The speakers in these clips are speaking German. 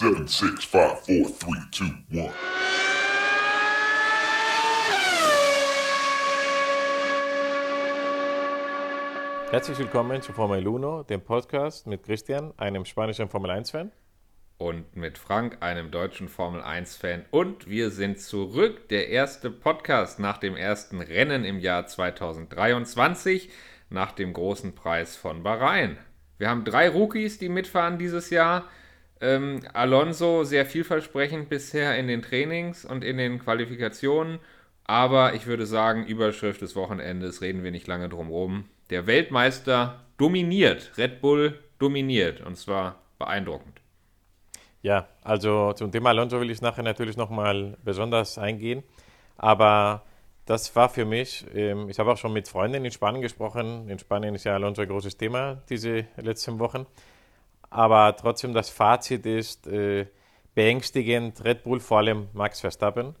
Seven, six, five, four, three, two, one. Herzlich willkommen zu Formel 1, dem Podcast mit Christian, einem spanischen Formel 1-Fan. Und mit Frank, einem deutschen Formel 1-Fan. Und wir sind zurück, der erste Podcast nach dem ersten Rennen im Jahr 2023, nach dem großen Preis von Bahrain. Wir haben drei Rookies, die mitfahren dieses Jahr. Ähm, Alonso sehr vielversprechend bisher in den Trainings und in den Qualifikationen. Aber ich würde sagen, Überschrift des Wochenendes reden wir nicht lange drum rum. Der Weltmeister dominiert. Red Bull dominiert. Und zwar beeindruckend. Ja, also zum Thema Alonso will ich nachher natürlich nochmal besonders eingehen. Aber das war für mich, ähm, ich habe auch schon mit Freunden in Spanien gesprochen. In Spanien ist ja Alonso ein großes Thema diese letzten Wochen. Aber trotzdem, das Fazit ist äh, beängstigend. Red Bull, vor allem Max Verstappen,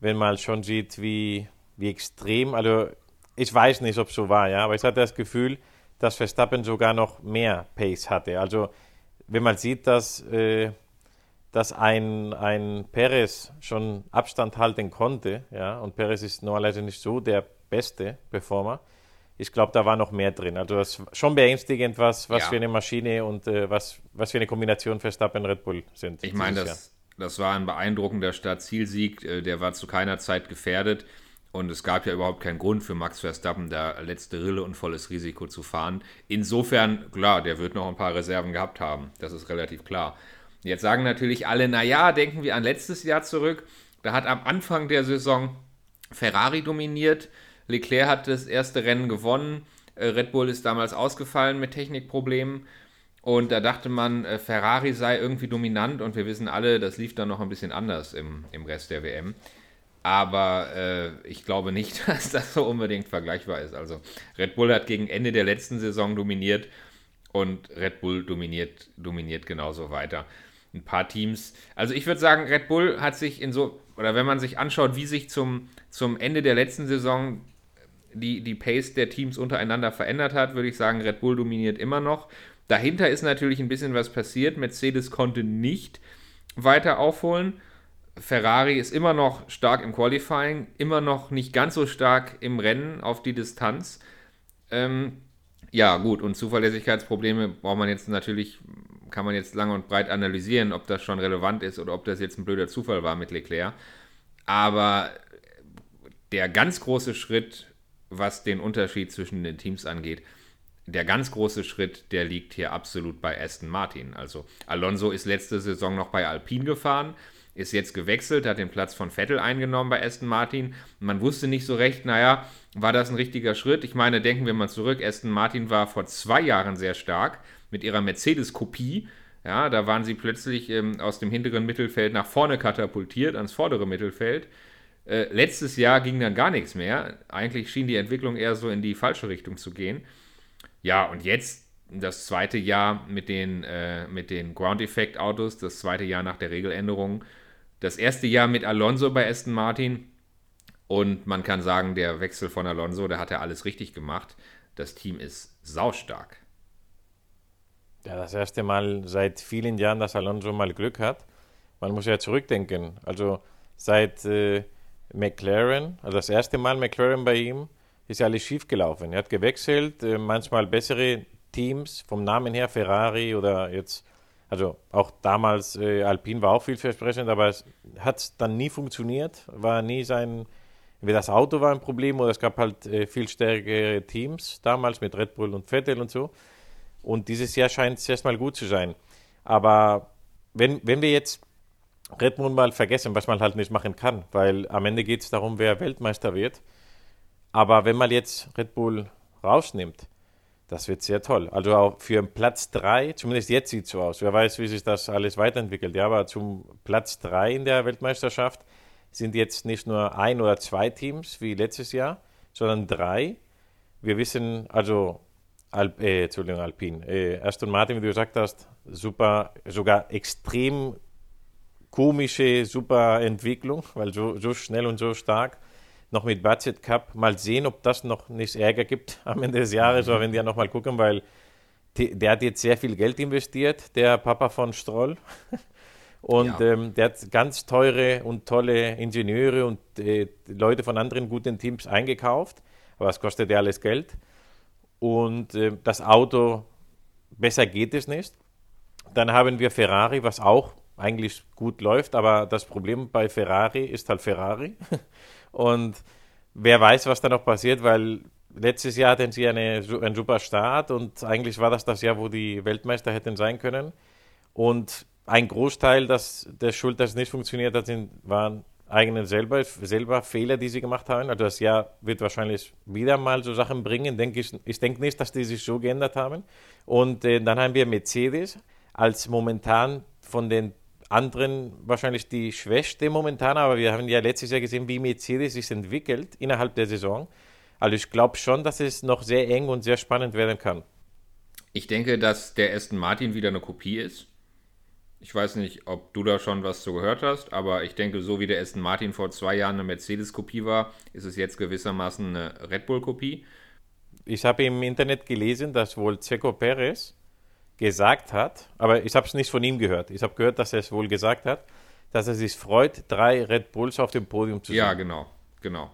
wenn man schon sieht, wie, wie extrem, also ich weiß nicht, ob es so war, ja, aber ich hatte das Gefühl, dass Verstappen sogar noch mehr Pace hatte. Also wenn man sieht, dass, äh, dass ein, ein Perez schon Abstand halten konnte, ja, und Perez ist normalerweise nicht so der beste Performer, ich glaube, da war noch mehr drin. Also das ist schon beängstigend, was, was ja. für eine Maschine und äh, was, was für eine Kombination Verstappen Red Bull sind. Ich meine, das, das war ein beeindruckender Start-Zielsieg, äh, der war zu keiner Zeit gefährdet. Und es gab ja überhaupt keinen Grund für Max Verstappen, da letzte Rille und volles Risiko zu fahren. Insofern, klar, der wird noch ein paar Reserven gehabt haben. Das ist relativ klar. Jetzt sagen natürlich alle, naja, denken wir an letztes Jahr zurück. Da hat am Anfang der Saison Ferrari dominiert. Leclerc hat das erste Rennen gewonnen. Äh, Red Bull ist damals ausgefallen mit Technikproblemen. Und da dachte man, äh, Ferrari sei irgendwie dominant und wir wissen alle, das lief dann noch ein bisschen anders im, im Rest der WM. Aber äh, ich glaube nicht, dass das so unbedingt vergleichbar ist. Also Red Bull hat gegen Ende der letzten Saison dominiert und Red Bull dominiert, dominiert genauso weiter. Ein paar Teams, also ich würde sagen, Red Bull hat sich in so, oder wenn man sich anschaut, wie sich zum, zum Ende der letzten Saison die, die Pace der Teams untereinander verändert hat, würde ich sagen, Red Bull dominiert immer noch. Dahinter ist natürlich ein bisschen was passiert. Mercedes konnte nicht weiter aufholen. Ferrari ist immer noch stark im Qualifying, immer noch nicht ganz so stark im Rennen auf die Distanz. Ähm, ja, gut, und Zuverlässigkeitsprobleme braucht man jetzt natürlich, kann man jetzt lang und breit analysieren, ob das schon relevant ist oder ob das jetzt ein blöder Zufall war mit Leclerc. Aber der ganz große Schritt was den Unterschied zwischen den Teams angeht. Der ganz große Schritt, der liegt hier absolut bei Aston Martin. Also Alonso ist letzte Saison noch bei Alpine gefahren, ist jetzt gewechselt, hat den Platz von Vettel eingenommen bei Aston Martin. Man wusste nicht so recht, naja, war das ein richtiger Schritt? Ich meine, denken wir mal zurück, Aston Martin war vor zwei Jahren sehr stark mit ihrer Mercedes-Kopie. Ja, da waren sie plötzlich ähm, aus dem hinteren Mittelfeld nach vorne katapultiert, ans vordere Mittelfeld. Äh, letztes Jahr ging dann gar nichts mehr. Eigentlich schien die Entwicklung eher so in die falsche Richtung zu gehen. Ja, und jetzt das zweite Jahr mit den, äh, mit den Ground Effect Autos, das zweite Jahr nach der Regeländerung, das erste Jahr mit Alonso bei Aston Martin. Und man kann sagen, der Wechsel von Alonso, da hat er alles richtig gemacht. Das Team ist saustark. Ja, das erste Mal seit vielen Jahren, dass Alonso mal Glück hat. Man muss ja zurückdenken. Also seit äh, McLaren, also das erste Mal McLaren bei ihm, ist alles schief gelaufen. Er hat gewechselt, äh, manchmal bessere Teams vom Namen her, Ferrari oder jetzt, also auch damals äh, Alpine war auch vielversprechend, aber es hat dann nie funktioniert, war nie sein, wie das Auto war ein Problem oder es gab halt äh, viel stärkere Teams damals mit Red Bull und Vettel und so. Und dieses Jahr scheint es erstmal gut zu sein. Aber wenn, wenn wir jetzt Red Bull mal vergessen, was man halt nicht machen kann, weil am Ende geht es darum, wer Weltmeister wird. Aber wenn man jetzt Red Bull rausnimmt, das wird sehr toll. Also auch für Platz 3, zumindest jetzt sieht es so aus. Wer weiß, wie sich das alles weiterentwickelt. Ja, aber zum Platz 3 in der Weltmeisterschaft sind jetzt nicht nur ein oder zwei Teams wie letztes Jahr, sondern drei. Wir wissen, also Alp, äh, Entschuldigung, Alpine. Äh, Aston Martin, wie du gesagt hast, super, sogar extrem komische, super Entwicklung, weil so, so schnell und so stark. Noch mit Budget Cup. Mal sehen, ob das noch nicht Ärger gibt am Ende des Jahres oder wenn die ja nochmal gucken, weil die, der hat jetzt sehr viel Geld investiert, der Papa von Stroll. Und ja. ähm, der hat ganz teure und tolle Ingenieure und äh, Leute von anderen guten Teams eingekauft. Aber es kostet ja alles Geld. Und äh, das Auto, besser geht es nicht. Dann haben wir Ferrari, was auch eigentlich gut läuft. Aber das Problem bei Ferrari ist halt Ferrari. und wer weiß, was da noch passiert, weil letztes Jahr hatten sie eine, einen super Start und eigentlich war das das Jahr, wo die Weltmeister hätten sein können. Und ein Großteil das, der Schuld, dass es nicht funktioniert hat, waren eigenen selber, selber Fehler, die sie gemacht haben. Also das Jahr wird wahrscheinlich wieder mal so Sachen bringen. Denk ich ich denke nicht, dass die sich so geändert haben. Und äh, dann haben wir Mercedes als momentan von den anderen wahrscheinlich die schwächste momentan, aber wir haben ja letztes Jahr gesehen, wie Mercedes sich entwickelt innerhalb der Saison. Also ich glaube schon, dass es noch sehr eng und sehr spannend werden kann. Ich denke, dass der Aston Martin wieder eine Kopie ist. Ich weiß nicht, ob du da schon was zu gehört hast, aber ich denke, so wie der Aston Martin vor zwei Jahren eine Mercedes-Kopie war, ist es jetzt gewissermaßen eine Red Bull-Kopie. Ich habe im Internet gelesen, dass wohl Checo Perez gesagt hat, aber ich habe es nicht von ihm gehört. Ich habe gehört, dass er es wohl gesagt hat, dass er sich freut, drei Red Bulls auf dem Podium zu sehen. Ja, genau, genau.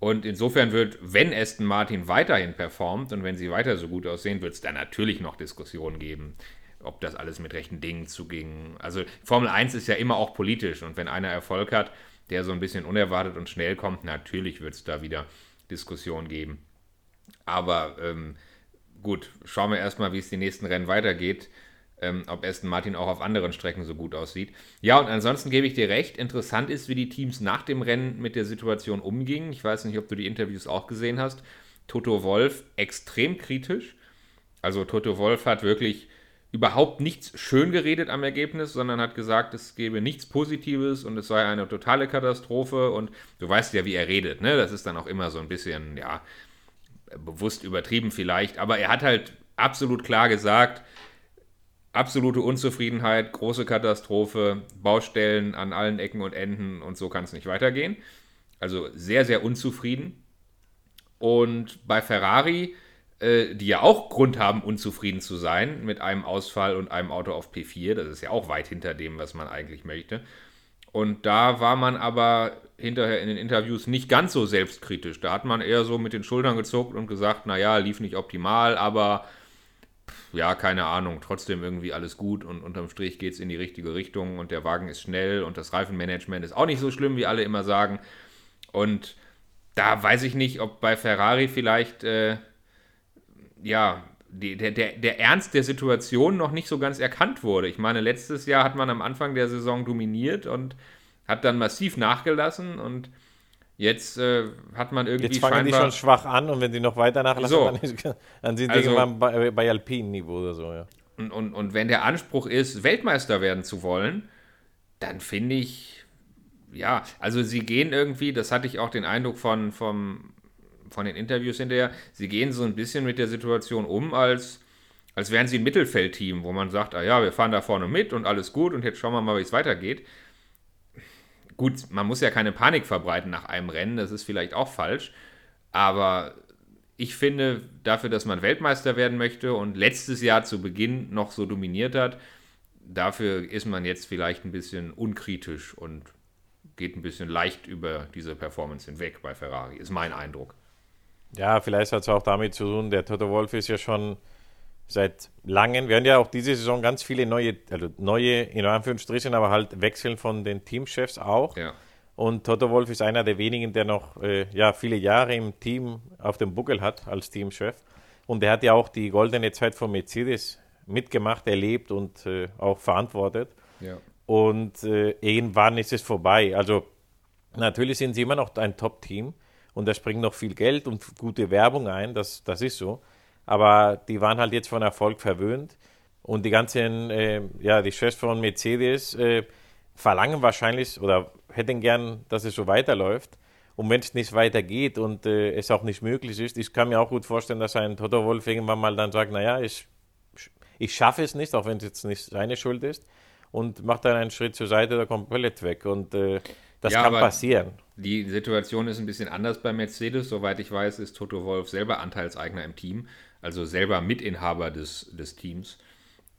Und insofern wird, wenn Aston Martin weiterhin performt und wenn sie weiter so gut aussehen, wird es da natürlich noch Diskussionen geben, ob das alles mit rechten Dingen zuging. Also Formel 1 ist ja immer auch politisch und wenn einer Erfolg hat, der so ein bisschen unerwartet und schnell kommt, natürlich wird es da wieder Diskussionen geben. Aber ähm, gut, schauen wir erstmal, wie es die nächsten Rennen weitergeht. Ähm, ob Aston Martin auch auf anderen Strecken so gut aussieht. Ja, und ansonsten gebe ich dir recht. Interessant ist, wie die Teams nach dem Rennen mit der Situation umgingen. Ich weiß nicht, ob du die Interviews auch gesehen hast. Toto Wolf extrem kritisch. Also Toto Wolf hat wirklich überhaupt nichts schön geredet am Ergebnis, sondern hat gesagt, es gebe nichts Positives und es sei eine totale Katastrophe. Und du weißt ja, wie er redet. Ne? Das ist dann auch immer so ein bisschen, ja, bewusst übertrieben vielleicht, aber er hat halt absolut klar gesagt, absolute Unzufriedenheit, große Katastrophe, Baustellen an allen Ecken und Enden und so kann es nicht weitergehen. Also sehr, sehr unzufrieden. Und bei Ferrari, äh, die ja auch Grund haben, unzufrieden zu sein mit einem Ausfall und einem Auto auf P4, das ist ja auch weit hinter dem, was man eigentlich möchte. Und da war man aber hinterher in den Interviews nicht ganz so selbstkritisch. Da hat man eher so mit den Schultern gezuckt und gesagt, naja, lief nicht optimal, aber ja, keine Ahnung, trotzdem irgendwie alles gut und unterm Strich geht es in die richtige Richtung und der Wagen ist schnell und das Reifenmanagement ist auch nicht so schlimm, wie alle immer sagen. Und da weiß ich nicht, ob bei Ferrari vielleicht, äh, ja, die, der, der, der Ernst der Situation noch nicht so ganz erkannt wurde. Ich meine, letztes Jahr hat man am Anfang der Saison dominiert und hat dann massiv nachgelassen und jetzt äh, hat man irgendwie Jetzt fangen die schon schwach an und wenn die noch weiter nachlassen, so. dann, ist, dann sind also, die irgendwann bei, bei Alpin-Niveau oder so, ja. Und, und, und wenn der Anspruch ist, Weltmeister werden zu wollen, dann finde ich, ja, also sie gehen irgendwie, das hatte ich auch den Eindruck von, vom, von den Interviews hinterher, sie gehen so ein bisschen mit der Situation um, als, als wären sie ein Mittelfeldteam, wo man sagt, ah ja, wir fahren da vorne mit und alles gut und jetzt schauen wir mal, wie es weitergeht. Gut, man muss ja keine Panik verbreiten nach einem Rennen, das ist vielleicht auch falsch. Aber ich finde, dafür, dass man Weltmeister werden möchte und letztes Jahr zu Beginn noch so dominiert hat, dafür ist man jetzt vielleicht ein bisschen unkritisch und geht ein bisschen leicht über diese Performance hinweg bei Ferrari, ist mein Eindruck. Ja, vielleicht hat es auch damit zu tun, der Toto Wolf ist ja schon seit langem. Wir haben ja auch diese Saison ganz viele neue, also neue, in Anführungsstrichen, aber halt Wechseln von den Teamchefs auch. Ja. Und Toto Wolf ist einer der wenigen, der noch äh, ja, viele Jahre im Team auf dem Buckel hat als Teamchef. Und er hat ja auch die goldene Zeit von Mercedes mitgemacht, erlebt und äh, auch verantwortet. Ja. Und äh, irgendwann ist es vorbei. Also natürlich sind sie immer noch ein Top-Team und da springt noch viel Geld und gute Werbung ein, das, das ist so aber die waren halt jetzt von Erfolg verwöhnt. Und die ganzen, äh, ja, die Chefs von Mercedes äh, verlangen wahrscheinlich oder hätten gern, dass es so weiterläuft. Und wenn es nicht weitergeht und äh, es auch nicht möglich ist, ich kann mir auch gut vorstellen, dass ein Toto Wolf irgendwann mal dann sagt, naja, ich, ich schaffe es nicht, auch wenn es jetzt nicht seine Schuld ist, und macht dann einen Schritt zur Seite oder komplett weg. Und äh, das ja, kann passieren. Die Situation ist ein bisschen anders bei Mercedes. Soweit ich weiß, ist Toto Wolf selber Anteilseigner im Team also selber Mitinhaber des, des Teams.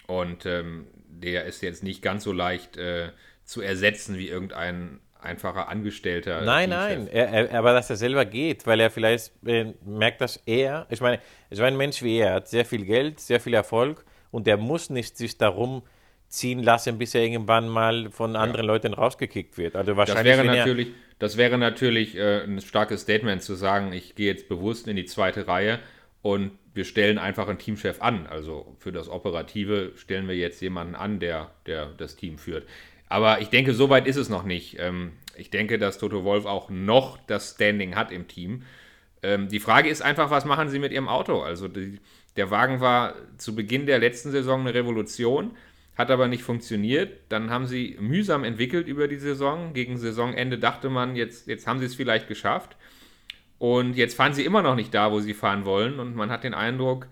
Und ähm, der ist jetzt nicht ganz so leicht äh, zu ersetzen wie irgendein einfacher Angestellter. Nein, nein, er, er, aber dass er selber geht, weil er vielleicht äh, merkt, dass er, ich meine, so ein Mensch wie er hat sehr viel Geld, sehr viel Erfolg und er muss nicht sich darum ziehen lassen, bis er irgendwann mal von anderen ja. Leuten rausgekickt wird. Also wahrscheinlich. Das wäre natürlich, das wäre natürlich äh, ein starkes Statement zu sagen, ich gehe jetzt bewusst in die zweite Reihe und wir stellen einfach einen Teamchef an. Also für das Operative stellen wir jetzt jemanden an, der, der das Team führt. Aber ich denke, so weit ist es noch nicht. Ähm, ich denke, dass Toto Wolf auch noch das Standing hat im Team. Ähm, die Frage ist einfach, was machen sie mit ihrem Auto? Also die, der Wagen war zu Beginn der letzten Saison eine Revolution, hat aber nicht funktioniert. Dann haben sie mühsam entwickelt über die Saison. Gegen Saisonende dachte man, jetzt, jetzt haben sie es vielleicht geschafft. Und jetzt fahren sie immer noch nicht da, wo sie fahren wollen. Und man hat den Eindruck,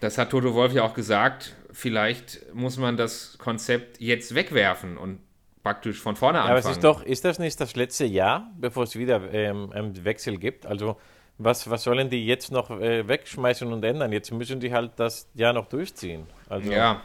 das hat Toto Wolf ja auch gesagt, vielleicht muss man das Konzept jetzt wegwerfen und praktisch von vorne anfangen. Aber es ist doch, ist das nicht das letzte Jahr, bevor es wieder ähm, einen Wechsel gibt? Also was, was sollen die jetzt noch äh, wegschmeißen und ändern? Jetzt müssen die halt das Jahr noch durchziehen. Also, ja.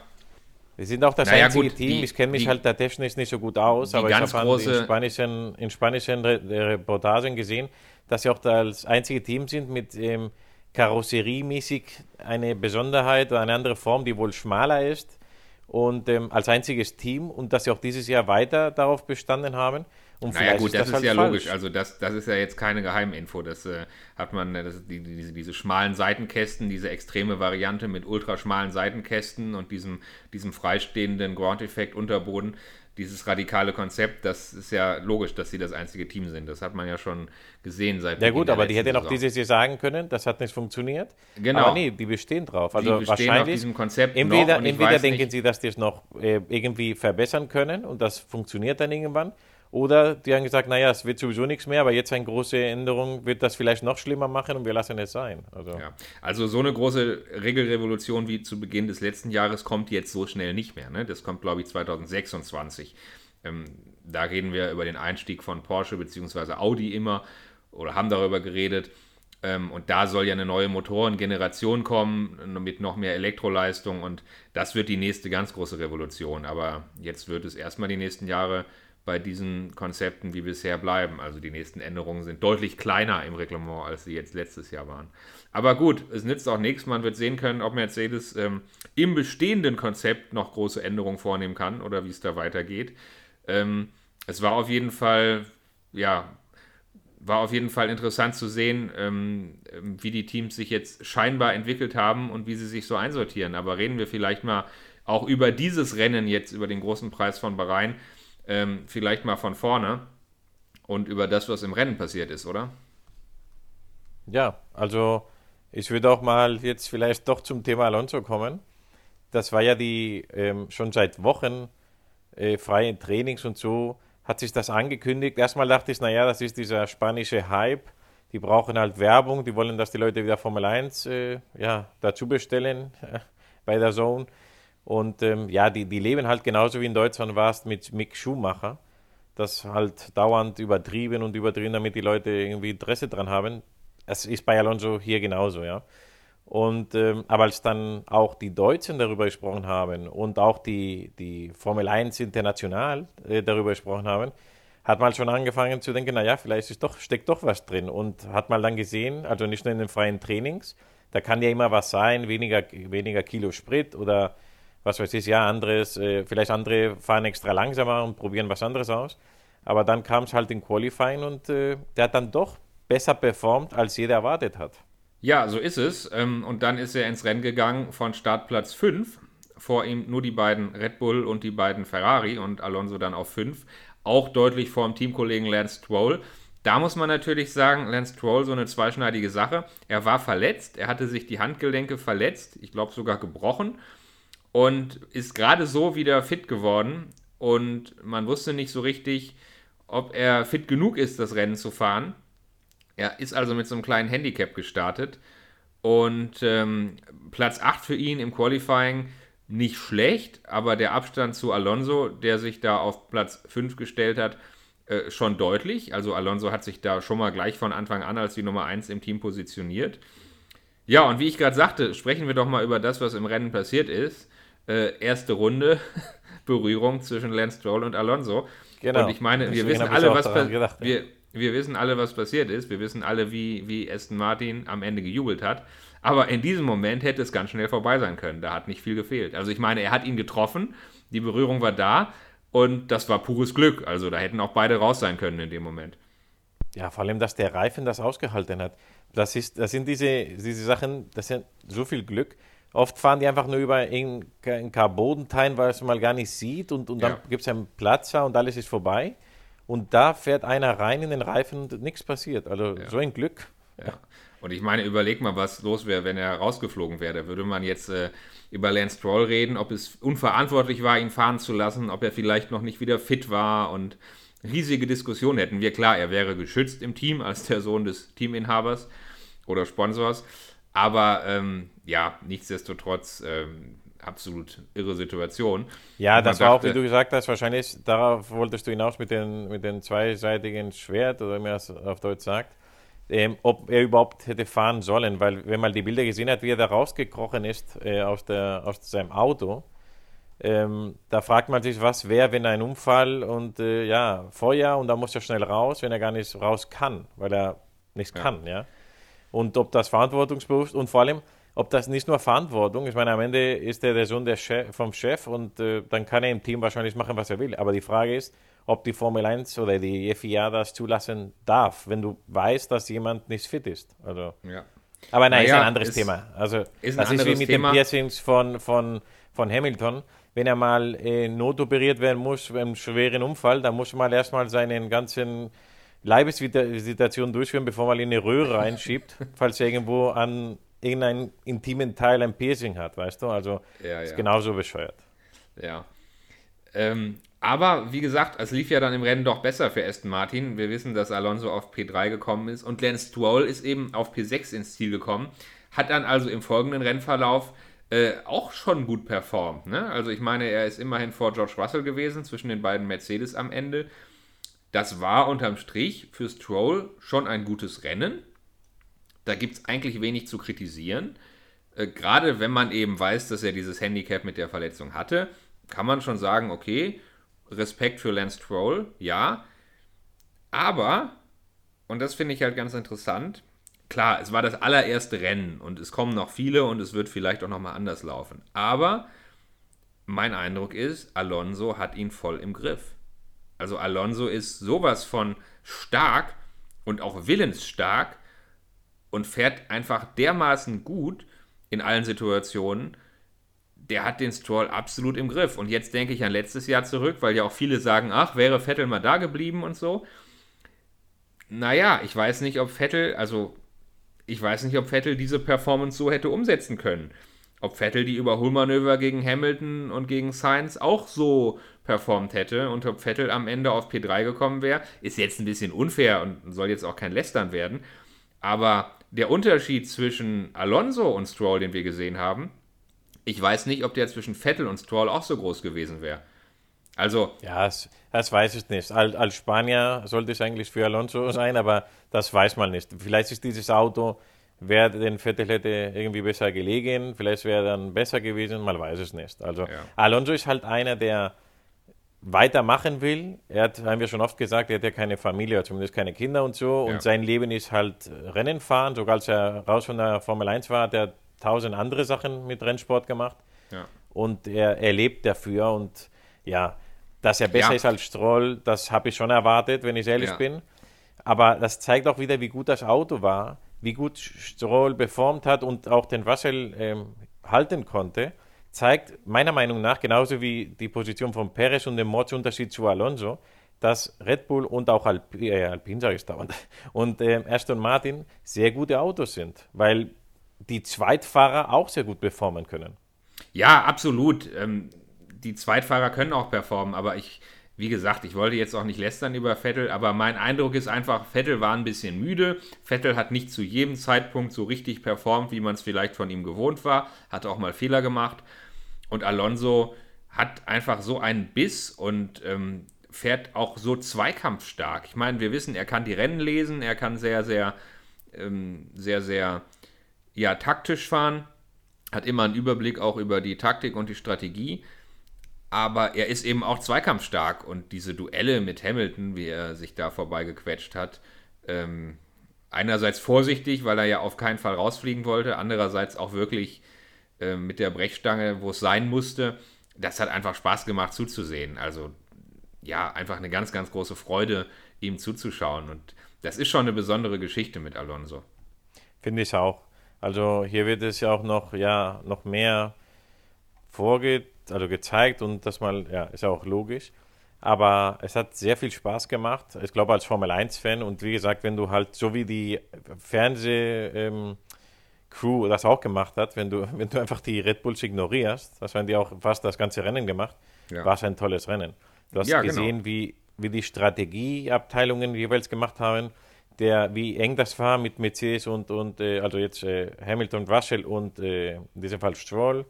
Wir sind auch das naja, einzige gut, Team. Die, ich kenne mich die, halt da technisch nicht so gut aus, aber ich habe in spanischen, in spanischen Reportagen gesehen, dass sie auch das einzige Team sind mit ähm, karosseriemäßig eine Besonderheit oder eine andere Form, die wohl schmaler ist und ähm, als einziges Team und dass sie auch dieses Jahr weiter darauf bestanden haben. Und naja gut, ist das, das, ist halt ja falsch. logisch. Also das, das ist ja jetzt keine Geheiminfo. Das äh, hat man, äh, das, die, diese, diese schmalen Seitenkästen, diese extreme Variante mit ultraschmalen Seitenkästen und diesem, diesem freistehenden Ground-Effekt-Unterboden dieses radikale Konzept, das ist ja logisch, dass sie das einzige Team sind. Das hat man ja schon gesehen seit Ja gut, aber die hätten auch dieses Jahr sagen können, das hat nicht funktioniert. Genau. Aber nee, die bestehen drauf. Also die bestehen wahrscheinlich, auf diesem Konzept entweder, entweder denken nicht, sie, dass die es noch äh, irgendwie verbessern können und das funktioniert dann irgendwann oder die haben gesagt, naja, es wird sowieso nichts mehr, aber jetzt eine große Änderung wird das vielleicht noch schlimmer machen und wir lassen es sein. Also, ja. also so eine große Regelrevolution wie zu Beginn des letzten Jahres kommt jetzt so schnell nicht mehr. Ne? Das kommt, glaube ich, 2026. Ähm, da reden wir über den Einstieg von Porsche bzw. Audi immer oder haben darüber geredet. Ähm, und da soll ja eine neue Motorengeneration kommen mit noch mehr Elektroleistung und das wird die nächste ganz große Revolution. Aber jetzt wird es erstmal die nächsten Jahre bei diesen Konzepten wie bisher bleiben. Also die nächsten Änderungen sind deutlich kleiner im Reglement, als sie jetzt letztes Jahr waren. Aber gut, es nützt auch nichts. Man wird sehen können, ob Mercedes ähm, im bestehenden Konzept noch große Änderungen vornehmen kann oder wie es da weitergeht. Ähm, es war auf jeden Fall, ja, war auf jeden Fall interessant zu sehen, ähm, wie die Teams sich jetzt scheinbar entwickelt haben und wie sie sich so einsortieren. Aber reden wir vielleicht mal auch über dieses Rennen jetzt, über den großen Preis von Bahrain ähm, vielleicht mal von vorne und über das, was im Rennen passiert ist, oder? Ja, also ich würde auch mal jetzt vielleicht doch zum Thema Alonso kommen. Das war ja die ähm, schon seit Wochen äh, freie Trainings und so hat sich das angekündigt. Erstmal dachte ich, naja, das ist dieser spanische Hype. Die brauchen halt Werbung, die wollen, dass die Leute wieder Formel 1 äh, ja, dazu bestellen bei der Zone. Und ähm, ja, die, die leben halt genauso wie in Deutschland warst mit Mick Schumacher. Das halt dauernd übertrieben und übertrieben, damit die Leute irgendwie Interesse dran haben. Es ist bei Alonso hier genauso, ja. Und ähm, aber als dann auch die Deutschen darüber gesprochen haben und auch die, die Formel 1 international äh, darüber gesprochen haben, hat man schon angefangen zu denken, naja, vielleicht ist doch, steckt doch was drin. Und hat man dann gesehen, also nicht nur in den freien Trainings, da kann ja immer was sein, weniger, weniger Kilo Sprit oder was weiß ich, ja, anderes, äh, vielleicht andere fahren extra langsamer und probieren was anderes aus. Aber dann kam es halt in Qualifying und äh, der hat dann doch besser performt, als jeder erwartet hat. Ja, so ist es. Ähm, und dann ist er ins Rennen gegangen von Startplatz 5. Vor ihm nur die beiden Red Bull und die beiden Ferrari und Alonso dann auf 5. Auch deutlich vor dem Teamkollegen Lance Stroll. Da muss man natürlich sagen, Lance Stroll so eine zweischneidige Sache. Er war verletzt, er hatte sich die Handgelenke verletzt, ich glaube sogar gebrochen und ist gerade so wieder fit geworden und man wusste nicht so richtig, ob er fit genug ist, das Rennen zu fahren. Er ist also mit so einem kleinen Handicap gestartet und ähm, Platz 8 für ihn im Qualifying nicht schlecht, aber der Abstand zu Alonso, der sich da auf Platz 5 gestellt hat, äh, schon deutlich. Also Alonso hat sich da schon mal gleich von Anfang an als die Nummer 1 im Team positioniert. Ja, und wie ich gerade sagte, sprechen wir doch mal über das, was im Rennen passiert ist. Äh, erste Runde Berührung zwischen Lance Stroll und Alonso. Genau. Und ich meine, wir Deswegen wissen alle, was gedacht, ja. wir, wir wissen alle, was passiert ist. Wir wissen alle, wie, wie Aston Martin am Ende gejubelt hat. Aber in diesem Moment hätte es ganz schnell vorbei sein können. Da hat nicht viel gefehlt. Also ich meine, er hat ihn getroffen, die Berührung war da und das war pures Glück. Also da hätten auch beide raus sein können in dem Moment. Ja, vor allem, dass der Reifen das ausgehalten hat. Das, ist, das sind diese, diese Sachen, das sind so viel Glück. Oft fahren die einfach nur über ein ein Carbonteil, weil es mal gar nicht sieht und, und dann Ja. gibt es einen Platzer und alles ist vorbei. Und da fährt einer rein in den Reifen und nichts passiert. Also so ein Glück. Ja. Und ich meine, überleg mal, was los wäre, wenn er rausgeflogen wäre. Da würde man jetzt äh, über Lance Stroll reden, ob es unverantwortlich war, ihn fahren zu lassen, ob er vielleicht noch nicht wieder fit war und riesige Diskussionen hätten wir. Klar, er wäre geschützt im Team als der Sohn des Teaminhabers oder Sponsors. Aber ähm, ja, nichtsdestotrotz ähm, absolut irre Situation. Ja, das war auch, wie du gesagt hast, wahrscheinlich, darauf wolltest du hinaus mit den, mit den zweiseitigen Schwert, oder wie man es auf Deutsch sagt, ähm, ob er überhaupt hätte fahren sollen, weil wenn man die Bilder gesehen hat, wie er da rausgekrochen ist äh, aus, der, aus seinem Auto, ähm, da fragt man sich, was wäre, wenn ein Unfall und äh, ja, Feuer und dann muss er schnell raus, wenn er gar nicht raus kann, weil er nichts Ja. kann, ja. Und ob das verantwortungsbewusst und vor allem, ob das nicht nur Verantwortung, ich meine, am Ende ist er der Sohn der Chef, vom Chef und äh, dann kann er im Team wahrscheinlich machen, was er will. Aber die Frage ist, ob die Formel 1 oder die FIA das zulassen darf, wenn du weißt, dass jemand nicht fit ist. Also, Ja. aber nein, ist Naja, ein anderes ist- Thema. Also, ist das ist wie mit Thema. den Piercings von, von, von Hamilton. Wenn er mal äh, notoperiert werden muss beim schweren Unfall, dann muss man erstmal seinen ganzen Leibesvisitation durchführen, bevor man ihn in eine Röhre reinschiebt, falls er irgendwo an irgendeinem intimen Teil ein Piercing hat, weißt du? Also Ja, ist ja. genauso bescheuert. Ja. Ähm, aber wie gesagt, es lief ja dann im Rennen doch besser für Aston Martin. Wir wissen, dass Alonso auf P3 gekommen ist und Lance Stroll ist eben auf P6 ins Ziel gekommen. Hat dann also im folgenden Rennverlauf äh, auch schon gut performt. Ne? Also ich meine, er ist immerhin vor George Russell gewesen, zwischen den beiden Mercedes am Ende. Das war unterm Strich für Stroll schon ein gutes Rennen. Da gibt es eigentlich wenig zu kritisieren. Äh, Gerade wenn man eben weiß, dass er dieses Handicap mit der Verletzung hatte, kann man schon sagen, okay, Respekt für Lance Stroll, ja. Aber, und das finde ich halt ganz interessant, klar, es war das allererste Rennen und es kommen noch viele und es wird vielleicht auch nochmal anders laufen. Aber mein Eindruck ist, Alonso hat ihn voll im Griff. Also Alonso ist sowas von stark und auch willensstark und fährt einfach dermaßen gut in allen Situationen. Der hat den Stroll absolut im Griff. Und jetzt denke ich an letztes Jahr zurück, weil ja auch viele sagen, ach, wäre Vettel mal da geblieben und so. Naja, ich weiß nicht, ob Vettel, also ich weiß nicht, ob Vettel diese Performance so hätte umsetzen können. Ob Vettel die Überholmanöver gegen Hamilton und gegen Sainz auch so performt hätte und ob Vettel am Ende auf P3 gekommen wäre, ist jetzt ein bisschen unfair und soll jetzt auch kein Lästern werden. Aber der Unterschied zwischen Alonso und Stroll, den wir gesehen haben, ich weiß nicht, ob der zwischen Vettel und Stroll auch so groß gewesen wäre. Also, Ja, das, das weiß ich nicht. Als, Spanier sollte es eigentlich für Alonso sein, aber das weiß man nicht. Vielleicht ist dieses Auto, wäre den Vettel hätte irgendwie besser gelegen, vielleicht wäre er dann besser gewesen, man weiß es nicht. Also Ja. Alonso ist halt einer, der weitermachen will. Er hat, haben wir schon oft gesagt, er hat ja keine Familie, oder zumindest keine Kinder und so. Ja. Und sein Leben ist halt Rennen fahren. Sogar als er raus von der Formel 1 war, hat er tausend andere Sachen mit Rennsport gemacht ja. und er, er lebt dafür und ja, dass er besser Ja. ist als Stroll, das habe ich schon erwartet, wenn ich ehrlich bin. Aber das zeigt auch wieder, wie gut das Auto war, wie gut Stroll performt hat und auch den Russell ähm, halten konnte. Zeigt meiner Meinung nach, genauso wie die Position von Perez und den Mordsunterschied zu Alonso, dass Red Bull und auch Alp äh, Alpine, sage ich dauernd, und ähm, Aston Martin sehr gute Autos sind, weil die Zweitfahrer auch sehr gut performen können. Ja, absolut. Ähm, die Zweitfahrer können auch performen, aber ich, wie gesagt, ich wollte jetzt auch nicht lästern über Vettel, aber mein Eindruck ist einfach, Vettel war ein bisschen müde. Vettel hat nicht zu jedem Zeitpunkt so richtig performt, wie man es vielleicht von ihm gewohnt war, hat auch mal Fehler gemacht. Und Alonso hat einfach so einen Biss und ähm, fährt auch so zweikampfstark. Ich meine, wir wissen, er kann die Rennen lesen, er kann sehr, sehr, ähm, sehr, sehr, ja, taktisch fahren hat immer einen Überblick auch über die Taktik und die Strategie. Aber er ist eben auch zweikampfstark und diese Duelle mit Hamilton, wie er sich da vorbeigequetscht hat, ähm, einerseits vorsichtig, weil er ja auf keinen Fall rausfliegen wollte, andererseits auch wirklich äh, mit der Brechstange, wo es sein musste. Das hat einfach Spaß gemacht zuzusehen. Also ja, einfach eine ganz, ganz große Freude, ihm zuzuschauen. Und das ist schon eine besondere Geschichte mit Alonso. Finde ich auch. Also hier wird es ja auch noch, ja, noch mehr vorgeht, also gezeigt und das mal, ja, ist ja auch logisch. Aber es hat sehr viel Spaß gemacht. Ich glaube, als Formel 1-Fan und wie gesagt, wenn du halt so wie die Fernseh-Crew ähm, das auch gemacht hat, wenn du, wenn du einfach die Red Bulls ignorierst, das haben die auch fast das ganze Rennen gemacht, ja. war es ein tolles Rennen. Du hast ja, genau. gesehen, genau. wie, wie die Strategieabteilungen jeweils gemacht haben, der, wie eng das war mit Mercedes und, und äh, also jetzt äh, Hamilton, Russell und äh, in diesem Fall Stroll,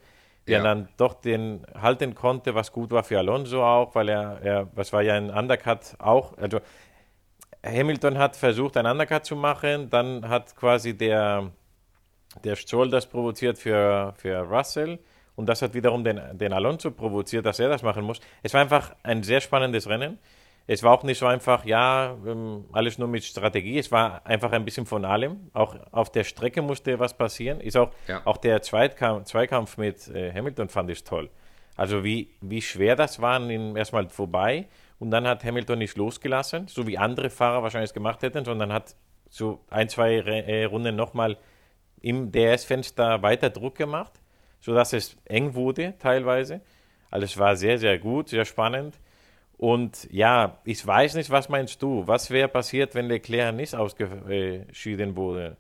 der ja. dann doch den halten konnte, was gut war für Alonso auch, weil er, er was war ja ein Undercut auch, also Hamilton hat versucht, ein Undercut zu machen, dann hat quasi der, der Stroll das provoziert für, für Russell und das hat wiederum den, den Alonso provoziert, dass er das machen muss. Es war einfach ein sehr spannendes Rennen. Es war auch nicht so einfach, ja, ähm, alles nur mit Strategie. Es war einfach ein bisschen von allem. Auch auf der Strecke musste was passieren. Ist auch, ja. auch der Zweikampf, Zweikampf mit äh, Hamilton fand ich toll. Also wie, wie schwer das war, erstmal vorbei. Und dann hat Hamilton nicht losgelassen, so wie andere Fahrer wahrscheinlich gemacht hätten, sondern hat so ein, zwei äh, Runden nochmal im DS-Fenster weiter Druck gemacht sodass es eng wurde teilweise. Also es war sehr, sehr gut, sehr spannend. Und ja, ich weiß nicht, was meinst du? Was wäre passiert, wenn Leclerc nicht ausgeschieden wurde?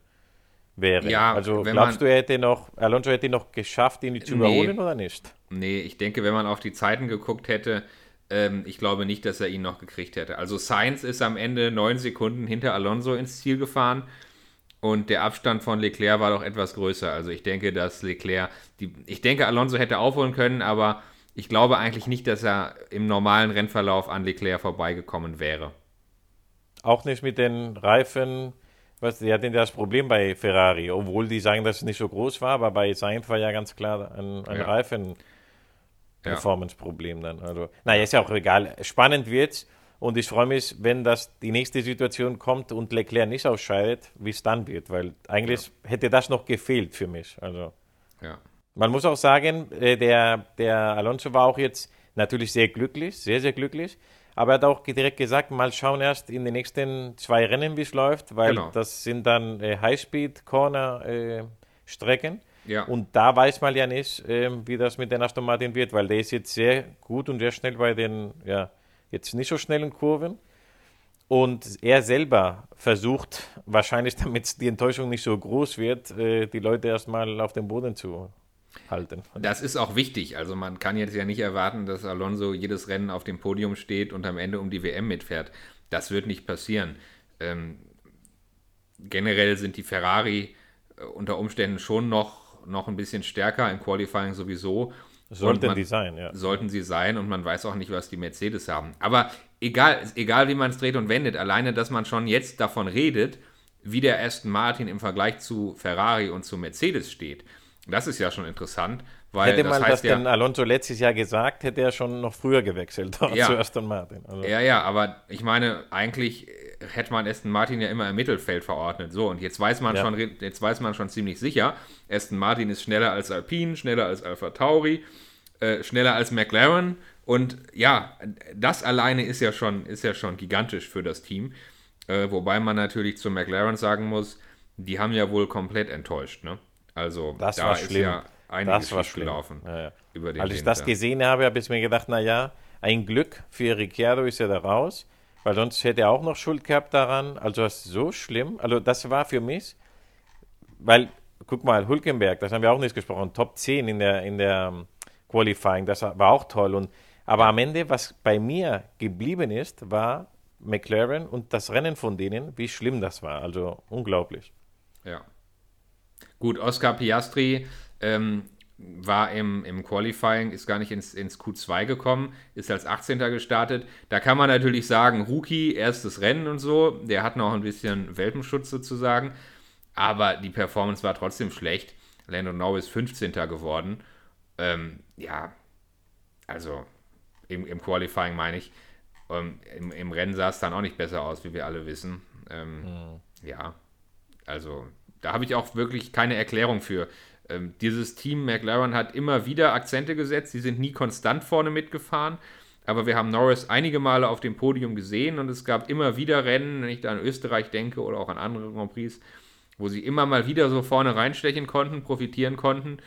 Wäre. Ja, also glaubst du, er hätte noch, Alonso hätte noch geschafft, ihn zu überholen nee, oder nicht? Nee, ich denke, wenn man auf die Zeiten geguckt hätte, ähm, ich glaube nicht, dass er ihn noch gekriegt hätte. Also Sainz ist am Ende neun Sekunden hinter Alonso ins Ziel gefahren und der Abstand von Leclerc war doch etwas größer. Also ich denke, dass Leclerc, die, ich denke, Alonso hätte aufholen können, aber ich glaube eigentlich nicht, dass er im normalen Rennverlauf an Leclerc vorbeigekommen wäre. Auch nicht mit den Reifen. Was, die hatten das Problem bei Ferrari, obwohl die sagen, dass es nicht so groß war, aber bei Sainz war ja ganz klar ein, ein ja. Reifen-Performance-Problem dann. Also, naja, ist ja auch egal. Spannend wird's. Und ich freue mich, wenn das die nächste Situation kommt und Leclerc nicht ausscheidet, wie es dann wird, weil eigentlich ja. hätte das noch gefehlt für mich. Also ja. man muss auch sagen, äh, der, der Alonso war auch jetzt natürlich sehr glücklich, sehr, sehr glücklich. Aber er hat auch direkt gesagt, mal schauen erst in den nächsten zwei Rennen, wie es läuft, weil genau. das sind dann äh, Highspeed-Corner-Strecken. Äh, ja. Und da weiß man ja nicht, äh, wie das mit den Aston Martin wird, weil der ist jetzt sehr gut und sehr schnell bei den, ja, jetzt nicht so schnellen Kurven. Und er selber versucht, wahrscheinlich damit die Enttäuschung nicht so groß wird, äh, die Leute erstmal auf dem Boden zu halten. Das ist auch wichtig. Also man kann jetzt ja nicht erwarten, dass Alonso jedes Rennen auf dem Podium steht und am Ende um die WM mitfährt. Das wird nicht passieren. Ähm, generell sind die Ferrari äh, unter Umständen schon noch, noch ein bisschen stärker im Qualifying sowieso. Sollten man, die sein, ja. Sollten sie sein und man weiß auch nicht, was die Mercedes haben. Aber egal, egal wie man es dreht und wendet, alleine, dass man schon jetzt davon redet, wie der Aston Martin im Vergleich zu Ferrari und zu Mercedes steht. Das ist ja schon interessant, weil hätte das man heißt das ja, denn Alonso letztes Jahr gesagt, hätte er schon noch früher gewechselt ja, zu Aston Martin. Also. Ja, ja, aber ich meine, eigentlich hätte man Aston Martin ja immer im Mittelfeld verordnet. So, und jetzt weiß man ja. schon, jetzt weiß man schon ziemlich sicher, Aston Martin ist schneller als Alpine, schneller als Alpha Tauri, äh, schneller als McLaren. Und ja, das alleine ist ja schon, ist ja schon gigantisch für das Team. Äh, wobei man natürlich zu McLaren sagen muss, die haben ja wohl komplett enttäuscht. Ne? Also das da war ist schlimm. ja einiges das war gelaufen. Ja, ja. Über den Als ich Winter. das gesehen habe, habe ich mir gedacht, naja, ein Glück für Ricciardo ist er da raus, weil sonst hätte er auch noch Schuld gehabt daran. Also das ist so schlimm. Also das war für mich, weil, guck mal, Hulkenberg, das haben wir auch nicht gesprochen, Top 10 in der, in der um, ähm, Qualifying, das war auch toll. Und, aber am Ende, was bei mir geblieben ist, war McLaren und das Rennen von denen, wie schlimm das war. Also unglaublich. Ja. Gut, Oscar Piastri ähm, war im, im Qualifying, ist gar nicht ins, ins Q2 gekommen, ist als 18. gestartet. Da kann man natürlich sagen, Rookie, erstes Rennen und so, der hat noch ein bisschen Welpenschutz sozusagen, aber die Performance war trotzdem schlecht. Lando Norris 15. geworden. Ähm, ja, also im, im Qualifying meine ich. Ähm, im, Im Rennen sah es dann auch nicht besser aus, wie wir alle wissen. Ähm, mhm. Ja, also da habe ich auch wirklich keine Erklärung für. Ähm, dieses Team McLaren hat immer wieder Akzente gesetzt, sie sind nie konstant vorne mitgefahren. Aber wir haben Norris einige Male auf dem Podium gesehen und es gab immer wieder Rennen, wenn ich da an Österreich denke oder auch an andere Grand Prix, wo sie immer mal wieder so vorne reinstechen konnten, profitieren konnten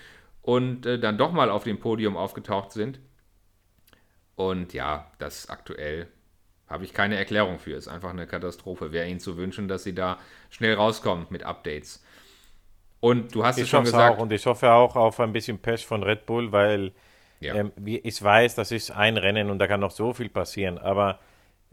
und äh, dann doch mal auf dem Podium aufgetaucht sind. Und ja, das aktuell habe ich keine Erklärung für. Ist einfach eine Katastrophe. Wäre ihnen zu wünschen, dass sie da schnell rauskommen mit Updates. Und du hast ich es schon gesagt. Auch, und ich hoffe auch auf ein bisschen Pech von Red Bull, weil ja. ähm, ich weiß, das ist ein Rennen und da kann noch so viel passieren. Aber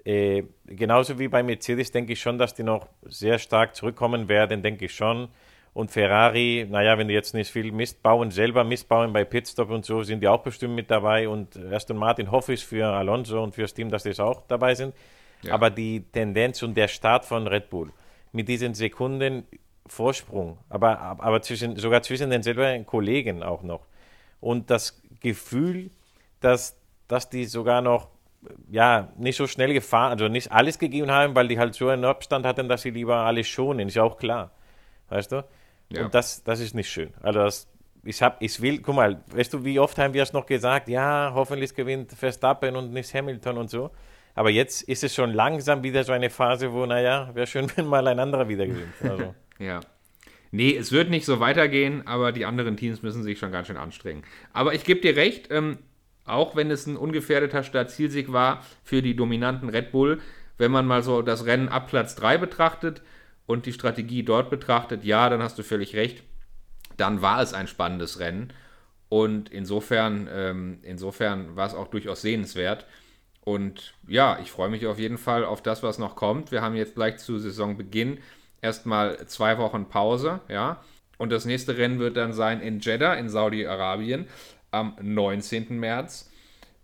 äh, genauso wie bei Mercedes denke ich schon, dass die noch sehr stark zurückkommen werden, denke ich schon. Und Ferrari, naja, wenn die jetzt nicht viel Mist bauen, selber Mist bauen bei Pitstop und so, sind die auch bestimmt mit dabei. Und Aston Martin hoffe ich für Alonso und fürs Team, dass die auch dabei sind. Ja. Aber die Tendenz und der Start von Red Bull mit diesen Sekunden Vorsprung, aber, aber zwischen, sogar zwischen den selben Kollegen auch noch. Und das Gefühl, dass, dass die sogar noch ja, nicht so schnell gefahren, also nicht alles gegeben haben, weil die halt so einen Abstand hatten, dass sie lieber alles schonen, ist ja auch klar. Weißt du? Ja. Und das, das ist nicht schön. Also das, ich, hab, ich will, guck mal, weißt du, wie oft haben wir es noch gesagt, ja, hoffentlich gewinnt Verstappen und nicht Hamilton und so. Aber jetzt ist es schon langsam wieder so eine Phase, wo, naja, wäre schön, wenn mal ein anderer wieder gewinnt. Also. Ja. Nee, es wird nicht so weitergehen, aber die anderen Teams müssen sich schon ganz schön anstrengen. Aber ich gebe dir recht, ähm, auch wenn es ein ungefährdeter Startzielsieg war für die dominanten Red Bull, wenn man mal so das Rennen ab Platz 3 betrachtet und die Strategie dort betrachtet, ja, dann hast du völlig recht. Dann war es ein spannendes Rennen. Und insofern, ähm, insofern war es auch durchaus sehenswert. Und ja, ich freue mich auf jeden Fall auf das, was noch kommt. Wir haben jetzt gleich zu Saisonbeginn erstmal zwei Wochen Pause, ja. Und das nächste Rennen wird dann sein in Jeddah in Saudi-Arabien am 19. März.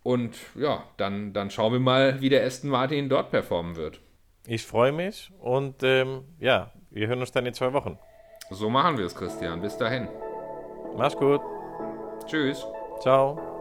Und ja, dann, dann schauen wir mal, wie der Aston Martin dort performen wird. Ich freue mich und ähm, ja, wir hören uns dann in zwei Wochen. So machen wir es, Christian. Bis dahin. Mach's gut. Tschüss. Ciao.